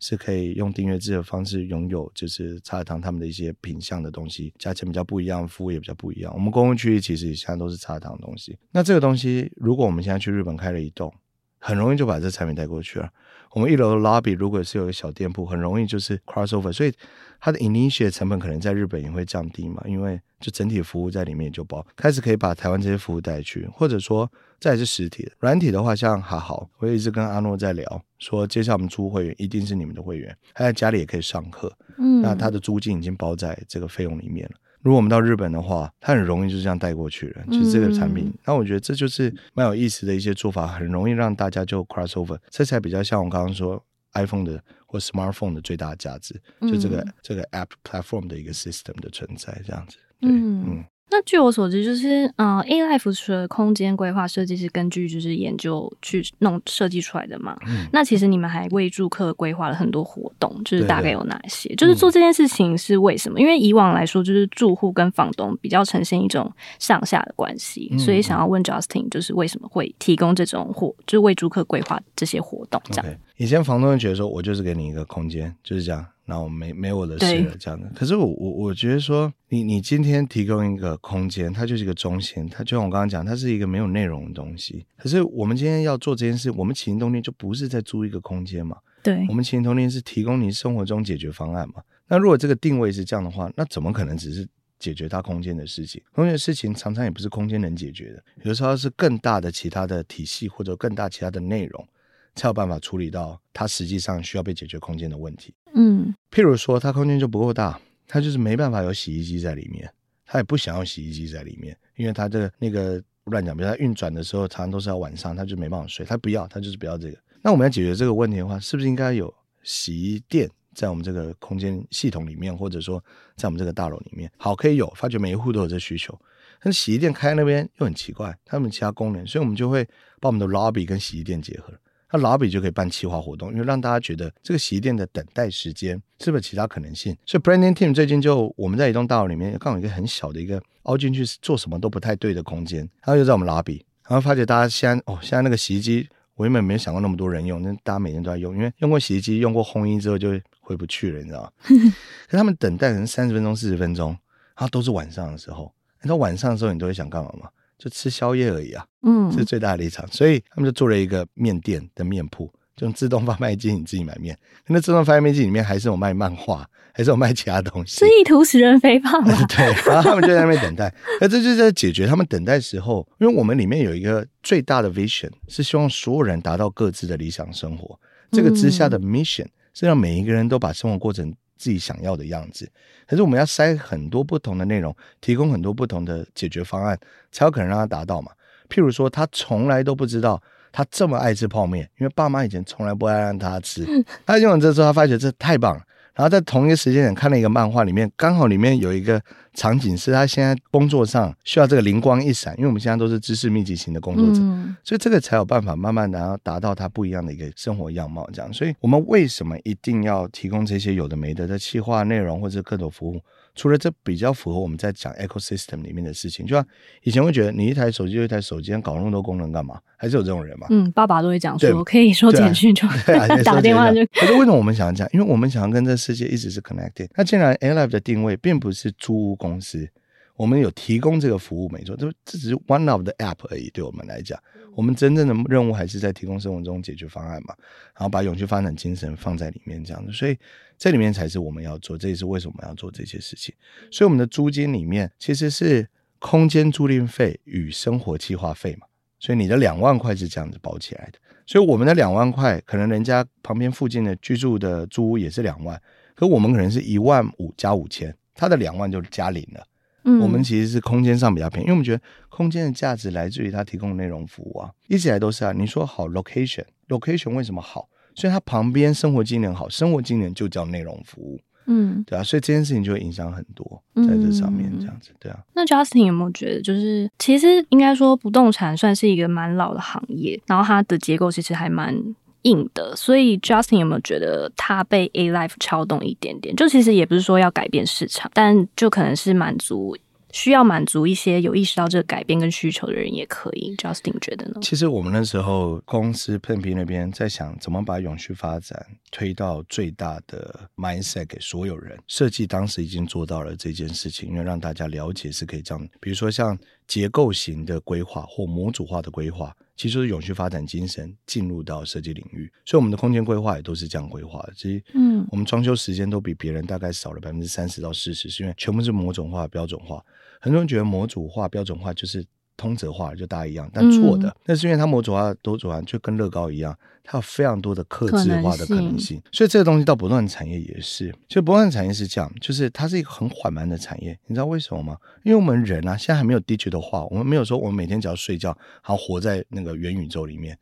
是可以用订阅制的方式拥有，就是茶籽堂他们的一些品相的东西，价钱比较不一样，服务也比较不一样。我们公共区域其实现在都是茶籽堂的东西。那这个东西，如果我们现在去日本开了一栋，很容易就把这产品带过去了。我们一楼的 lobby 如果是有一个小店铺，很容易就是 crossover，所以它的 initial 成本可能在日本也会降低嘛，因为就整体服务在里面就包，开始可以把台湾这些服务带去，或者说再是实体的软体的话，像哈好，我也一直跟阿诺在聊，说接下来我们租会员一定是你们的会员，他在家里也可以上课，嗯，那他的租金已经包在这个费用里面了。如果我们到日本的话，它很容易就这样带过去了，就是这个产品。那、嗯、我觉得这就是蛮有意思的一些做法，很容易让大家就 cross over，这才比较像我刚刚说 iPhone 的或 smartphone 的最大的价值，就这个、嗯、这个 app platform 的一个 system 的存在，这样子。对，嗯。嗯那据我所知，就是呃，Alife 除了空间规划设计是根据就是研究去弄设计出来的嘛。嗯。那其实你们还为住客规划了很多活动，就是大概有哪些？就是做这件事情是为什么？嗯。因为以往来说，就是住户跟房东比较呈现一种上下的关系，嗯，所以想要问 Justin，就是为什么会提供这种活，就是为住客规划这些活动这样。Okay. 以前房东会觉得说，我就是给你一个空间，就是这样。然后没没我的事了，这样的。可是我我我觉得说，你你今天提供一个空间，它就是一个中心，它就像我刚刚讲，它是一个没有内容的东西。可是我们今天要做这件事，我们起心动念就不是在租一个空间嘛？对，我们起心动念是提供你生活中解决方案嘛？那如果这个定位是这样的话，那怎么可能只是解决它空间的事情？空间的事情常常也不是空间能解决的，有的时候是更大的其他的体系或者更大其他的内容。才有办法处理到它实际上需要被解决空间的问题。嗯，譬如说，它空间就不够大，它就是没办法有洗衣机在里面，它也不想要洗衣机在里面，因为它的那个乱讲，比如它运转的时候，常常都是要晚上，它就没办法睡，它不要，它就是不要这个。那我们要解决这个问题的话，是不是应该有洗衣店在我们这个空间系统里面，或者说在我们这个大楼里面？好，可以有，发觉每一户都有这需求。但是洗衣店开在那边又很奇怪，它们其他功能，所以我们就会把我们的 lobby 跟洗衣店结合。那老比就可以办企划活动，因为让大家觉得这个洗衣店的等待时间是不是其他可能性？所以 Branding Team 最近就我们在一栋大楼里面刚好有一个很小的一个凹进去做什么都不太对的空间，然后就在我们老比，然后发觉大家现在哦，现在那个洗衣机我原本没有想过那么多人用，那大家每天都在用，因为用过洗衣机、用过烘衣之后就回不去了，你知道吗？可他们等待可能三十分钟、四十分钟，然后都是晚上的时候，你到晚上的时候你都会想干嘛吗？就吃宵夜而已啊，嗯，这是最大的立场，所以他们就做了一个面店的面铺，就用自动贩卖机，你自己买面。那自动贩卖机里面还是有卖漫画，还是有卖其他东西，是意图使人肥胖吗？对，然后他们就在那边等待，那这就是在解决他们等待时候，因为我们里面有一个最大的 vision，是希望所有人达到各自的理想生活。这个之下的 mission 是让每一个人都把生活过成自己想要的样子，可是我们要塞很多不同的内容，提供很多不同的解决方案，才有可能让他达到嘛。譬如说，他从来都不知道他这么爱吃泡面，因为爸妈以前从来不爱让他吃。他用完这之后，他发觉这太棒了。然后在同一个时间点看了一个漫画，里面刚好里面有一个场景是他现在工作上需要这个灵光一闪，因为我们现在都是知识密集型的工作者，嗯、所以这个才有办法慢慢的然后达到他不一样的一个生活样貌。这样，所以我们为什么一定要提供这些有的没的的企划内容或者各种服务，除了这比较符合我们在讲 ecosystem 里面的事情，就像以前会觉得你一台手机就一台手机，搞那么多功能干嘛？还是有这种人嘛？嗯，爸爸都会讲说，可以说简讯就 打电话就。可是为什么我们想要这样？因为我们想要跟这世界一直是 connected。那既然 Alive 的定位并不是租屋公司。我们有提供这个服务，没错，这这只是 one of the app 而已。对我们来讲，我们真正的任务还是在提供生活中解决方案嘛，然后把永续发展精神放在里面，这样子。所以这里面才是我们要做，这也是为什么我们要做这些事情。所以我们的租金里面其实是空间租赁费与生活计划费嘛，所以你的两万块是这样子包起来的。所以我们的两万块，可能人家旁边附近的居住的租屋也是两万，可我们可能是一万五加五千，他的两万就加零了。嗯，我们其实是空间上比较便宜，因为我们觉得空间的价值来自于它提供的内容服务啊，一直以来都是啊。你说好 location，location 为什么好？所以它旁边生活技能好，生活技能就叫内容服务，嗯，对啊，所以这件事情就会影响很多在这上面，这样子，对啊。那 Justin 有没有觉得，就是其实应该说不动产算是一个蛮老的行业，然后它的结构其实还蛮。硬的，所以 Justin 有没有觉得它被 A Life 敲动一点点？就其实也不是说要改变市场，但就可能是满足需要满足一些有意识到这个改变跟需求的人也可以。Justin 觉得呢？其实我们那时候公司 PlantB 那边在想怎么把永续发展推到最大的 mindset 给所有人。设计当时已经做到了这件事情，因为让大家了解是可以这样，比如说像结构型的规划或模组化的规划。其实是永续发展精神进入到设计领域，所以我们的空间规划也都是这样规划的。其实，嗯，我们装修时间都比别人大概少了百分之三十到四十，是因为全部是模组化、标准化。很多人觉得模组化、标准化就是。通则化就大家一样，但错的，那、嗯、是因为它模组化、多组化就跟乐高一样，它有非常多的克制化的可能性，能性，所以这个东西到不断产产业也是。就不断产产业是这样，就是它是一个很缓慢的产业，你知道为什么吗？因为我们人啊，现在还没有 digital 化，我们没有说我们每天只要睡觉，好活在那个元宇宙里面，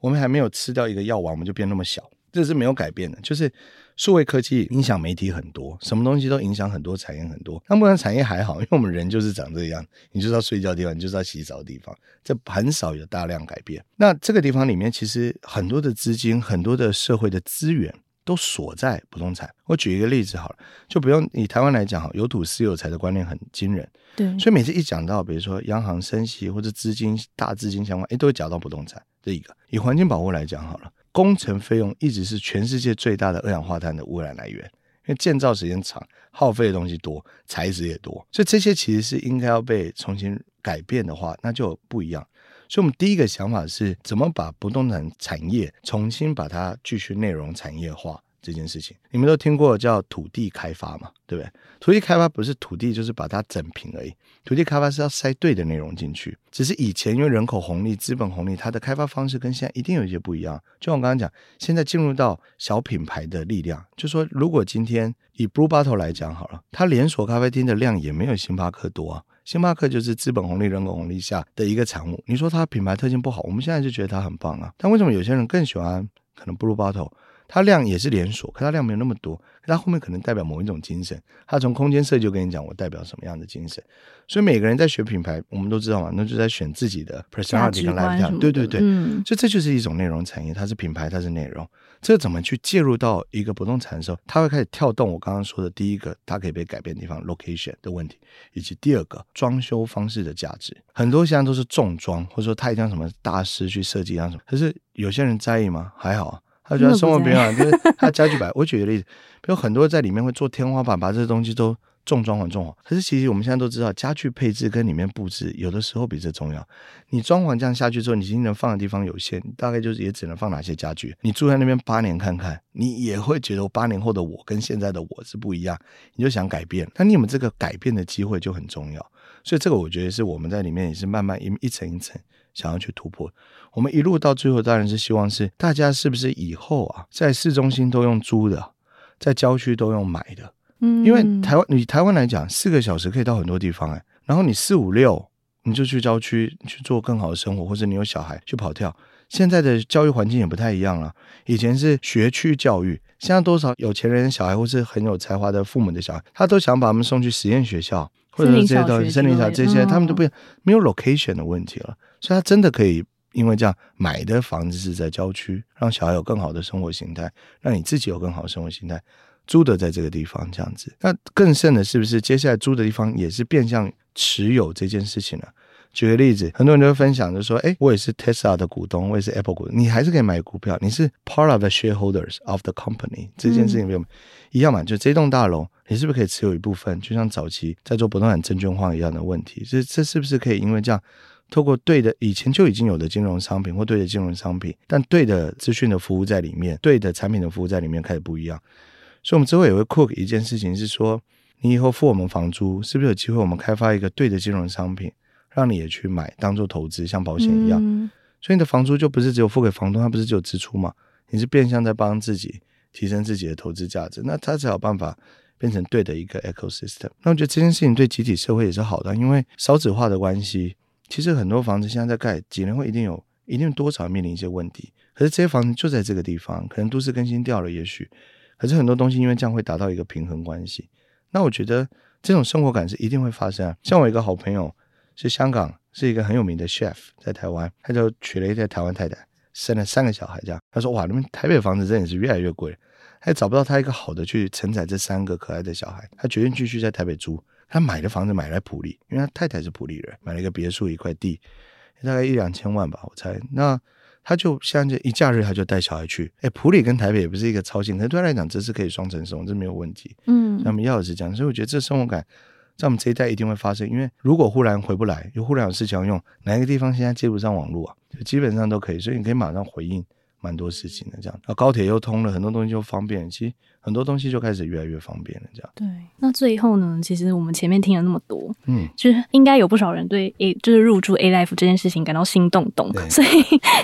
我们还没有吃掉一个药丸，我们就变那么小。这是没有改变的，就是数位科技影响媒体很多，什么东西都影响很多产业很多。那不然产业还好，因为我们人就是长这样，你就知道睡觉的地方，你就知道洗澡的地方，这很少有大量改变。那这个地方里面，其实很多的资金、很多的社会的资源都锁在不动产。我举一个例子好了，就不用以台湾来讲哈，有土私有财的观念很惊人。对，所以每次一讲到，比如说央行升息或者资金大资金相关，哎，都会讲到不动产这一个。以环境保护来讲好了。工程费用一直是全世界最大的二氧化碳的污染来源，因为建造时间长，耗费的东西多，材质也多，所以这些其实是应该要被重新改变的话，那就不一样。所以，我们第一个想法是怎么把不动产产业重新把它继续内容产业化。这件事情，你们都听过叫土地开发嘛？对不对？土地开发不是土地，就是把它整平而已。土地开发是要塞对的内容进去。只是以前因为人口红利、资本红利，它的开发方式跟现在一定有一些不一样。就像我刚刚讲，现在进入到小品牌的力量，就说如果今天以 Blue Bottle 来讲好了，它连锁咖啡厅的量也没有星巴克多啊。星巴克就是资本红利、人口红利下的一个产物。你说它品牌特性不好，我们现在就觉得它很棒啊。但为什么有些人更喜欢可能 Blue Bottle？它量也是连锁，可它量没有那么多，可它后面可能代表某一种精神。它从空间设计就跟你讲，我代表什么样的精神。所以每个人在学品牌，我们都知道嘛，那就在选自己的 personality 跟 lifestyle。对对对，嗯，所以这就是一种内容产业，它是品牌，它是内容。这怎么去介入到一个不动产的时候，它会开始跳动。我刚刚说的第一个，它可以被改变的地方，location 的问题，以及第二个装修方式的价值。很多现在都是重装，或者说他一定要什么大师去设计，一样什么。可是有些人在意吗？还好啊。他觉得生活变好，就是 他家具摆。我举个例子，比如很多在里面会做天花板，把这些东西都重装潢重潢。可是其实我们现在都知道，家具配置跟里面布置有的时候比这重要。你装潢这样下去之后，你今天能放的地方有限，大概就是也只能放哪些家具。你住在那边八年看看，你也会觉得八年后的我跟现在的我是不一样，你就想改变。那你有没有这个改变的机会就很重要。所以这个我觉得是我们在里面也是慢慢一一层一层想要去突破。我们一路到最后，当然是希望是大家是不是以后啊，在市中心都用租的，在郊区都用买的。嗯，因为台湾，你台湾来讲，四个小时可以到很多地方哎。然后你四五六，你就去郊区去做更好的生活，或者你有小孩去跑跳。现在的教育环境也不太一样了，以前是学区教育，现在多少有钱人小孩或是很有才华的父母的小孩，他都想把他们送去实验学校，或者这些东西，森林小这些，他们都不没有 location 的问题了，所以他真的可以。因为这样买的房子是在郊区，让小孩有更好的生活形态，让你自己有更好的生活形态。租的在这个地方这样子。那更甚的是不是接下来租的地方也是变相持有这件事情呢？举个例子，很多人都会分享，就说：“哎，我也是 Tesla 的股东，我也是 Apple 股东，你还是可以买股票，你是 part of the shareholders of the company。”这件事情没有一样嘛？就这栋大楼，你是不是可以持有一部分？就像早期在做不动产证券化一样的问题，这这是不是可以因为这样，透过对的以前就已经有的金融商品或对的金融商品，但对的资讯的服务在里面，对的产品的服务在里面开始不一样？所以，我们之后也会 cook 一件事情是说，你以后付我们房租，是不是有机会我们开发一个对的金融商品？让你也去买，当做投资，像保险一样。嗯、所以你的房租就不是只有付给房东，它不是只有支出嘛？你是变相在帮自己提升自己的投资价值，那他才有办法变成对的一个 ecosystem。那我觉得这件事情对集体社会也是好的，因为少子化的关系，其实很多房子现在在盖，几年后一定有，一定多少面临一些问题。可是这些房子就在这个地方，可能都市更新掉了，也许，可是很多东西因为这样会达到一个平衡关系。那我觉得这种生活感是一定会发生啊。像我一个好朋友。是香港，是一个很有名的 chef，在台湾，他就娶了一个台湾太太，生了三个小孩。这样，他说：“哇，那边台北房子真的是越来越贵，他也找不到他一个好的去承载这三个可爱的小孩。他决定继续在台北租。他买的房子买来普利，因为他太太是普利人，买了一个别墅，一块地，大概一两千万吧，我猜。那他就像这一假日，他就带小孩去。哎，普里跟台北也不是一个超近，可是对他来讲，这是可以双城生活，这没有问题。嗯，那么要的是这样，所以我觉得这生活感。在我们这一代一定会发生，因为如果忽然回不来，又忽然有事情要用，哪一个地方现在接不上网络啊？就基本上都可以，所以你可以马上回应蛮多事情的。这样，那高铁又通了，很多东西就方便。其实。很多东西就开始越来越方便了，这样。对，那最后呢？其实我们前面听了那么多，嗯，就是应该有不少人对 A 就是入住 Alife 这件事情感到心动动，所以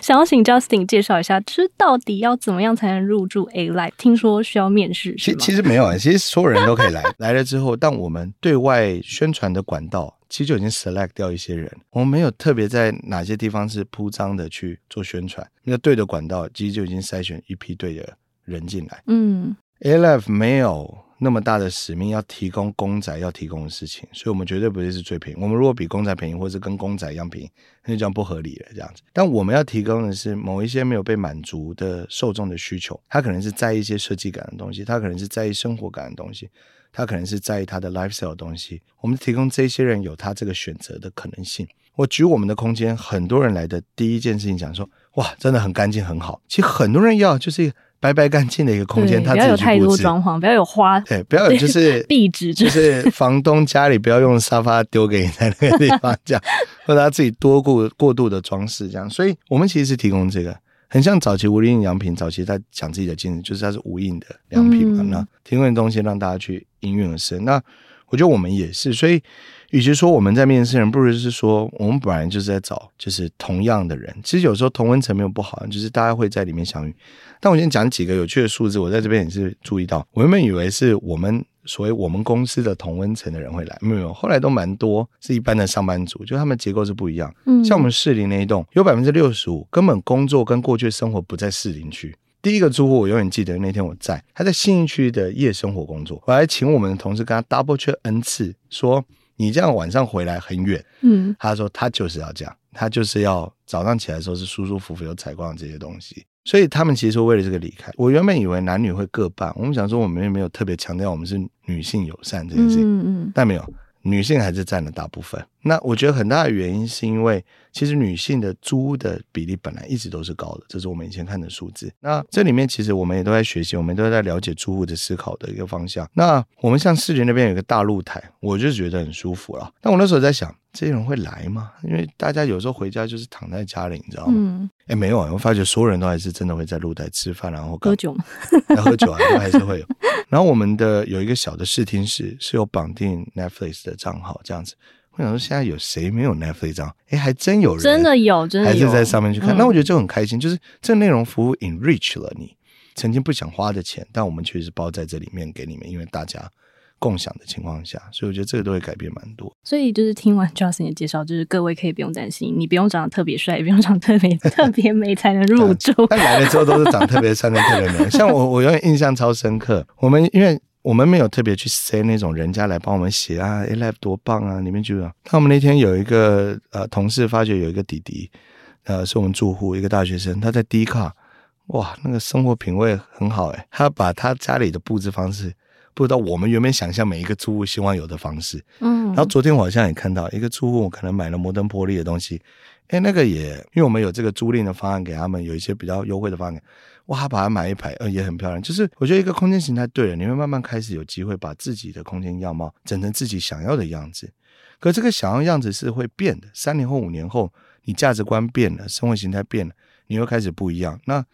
想要请 Justin 介绍一下，就是到底要怎么样才能入住 Alife？听说需要面试，其其实没有啊，其实所有人都可以来，来了之后，但我们对外宣传的管道其实就已经 select 掉一些人，我们没有特别在哪些地方是铺张的去做宣传，那对的管道其实就已经筛选一批对的人进来，嗯。Alife 没有那么大的使命要提供公仔要提供的事情，所以我们绝对不会是最便宜。我们如果比公仔便宜，或者是跟公仔一样便宜，那就这样不合理了。这样子，但我们要提供的是某一些没有被满足的受众的需求。他可能是在意一些设计感的东西，他可能是在意生活感的东西，他可能是在意他的 lifestyle 的东西。我们提供这些人有他这个选择的可能性。我举我们的空间，很多人来的第一件事情讲说：哇，真的很干净，很好。其实很多人要就是一个。白白干净的一个空间，它不要有太多装潢，不要有花，对，不要有就是 壁纸，就是房东家里不要用沙发丢给你在那个地方，这样或者他自己多过过度的装饰，这样。所以我们其实是提供这个，很像早期无印良品，早期在讲自己的精神，就是它是无印的良品嘛，嗯、那提供的东西让大家去应运而生。那我觉得我们也是，所以。与其说我们在面试人，不如是说我们本来就是在找就是同样的人。其实有时候同温层没有不好，就是大家会在里面相遇。但我先讲几个有趣的数字，我在这边也是注意到，我原本以为是我们所谓我们公司的同温层的人会来，没有，后来都蛮多是一般的上班族，就他们结构是不一样。嗯，像我们士林那一栋，有百分之六十五根本工作跟过去生活不在士林区。第一个住户我永远记得那天我在，他在信义区的夜生活工作，我还请我们的同事跟他 double check n 次说。你这样晚上回来很远，嗯，他说他就是要这样，他就是要早上起来的时候是舒舒服服有采光这些东西，所以他们其实为了这个离开。我原本以为男女会各半，我们想说我们也没有特别强调我们是女性友善这件事情，嗯嗯，但没有。女性还是占了大部分。那我觉得很大的原因是因为，其实女性的租的比例本来一直都是高的，这是我们以前看的数字。那这里面其实我们也都在学习，我们都在了解租户的思考的一个方向。那我们像士林那边有个大露台，我就觉得很舒服了。但我那时候在想，这些人会来吗？因为大家有时候回家就是躺在家里，你知道吗？嗯。哎，没有啊，我发觉所有人都还是真的会在露台吃饭，然后喝酒嘛，喝酒啊，都还是会有。然后我们的有一个小的视听室，是有绑定 Netflix 的账号这样子。我想说，现在有谁没有 Netflix 账号？哎，还真有人，真的有，真的有，还是在上面去看。嗯、那我觉得就很开心，就是这个内容服务 enrich 了你曾经不想花的钱，但我们确实包在这里面给你们，因为大家。共享的情况下，所以我觉得这个都会改变蛮多。所以就是听完 Justin 的介绍，就是各位可以不用担心，你不用长得特别帅，也不用长得特别特别美才能入 住。他来了之后都是长特别帅、特别美。像我，我永远印象超深刻。我们因为我们没有特别去 say 那种人家来帮我们写啊，Alife 多棒啊，里面就有。那我们那天有一个呃同事发觉有一个弟弟，呃，是我们住户一个大学生，他在 D 卡。哇，那个生活品味很好诶，他把他家里的布置方式布到我们原本想象每一个住户希望有的方式。嗯，然后昨天我好像也看到一个住户可能买了摩登玻璃的东西，哎，那个也因为我们有这个租赁的方案给他们，有一些比较优惠的方案。哇，他把它买一排，呃，也很漂亮。就是我觉得一个空间形态对了，你会慢慢开始有机会把自己的空间样貌整成自己想要的样子。可这个想要样子是会变的，三年后、五年后，你价值观变了，生活形态变了，你又开始不一样。那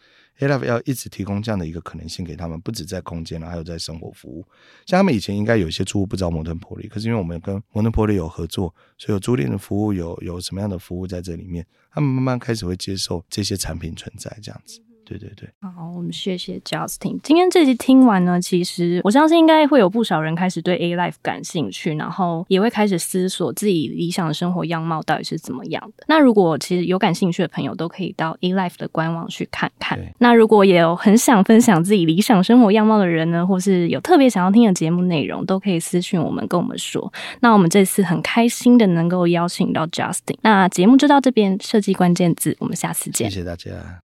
A-Life 要一直提供这样的一个可能性给他们，不止在空间了，还有在生活服务。像他们以前应该有一些租户不知道摩登玻璃，可是因为我们跟摩登玻璃有合作，所以有租赁的服务，有有什么样的服务在这里面，他们慢慢开始会接受这些产品存在这样子。对对对，好，我们谢谢 Justin。今天这集听完呢，其实我相信应该会有不少人开始对 A-Life 感兴趣，然后也会开始思索自己理想的生活样貌到底是怎么样的。那如果其实有感兴趣的朋友，都可以到 A-Life 的官网去看看。那如果也有很想分享自己理想生活样貌的人呢，或是有特别想要听的节目内容，都可以私讯我们跟我们说。那我们这次很开心的能够邀请到 Justin。那节目就到这边，设计关键字，我们下次见。谢谢大家。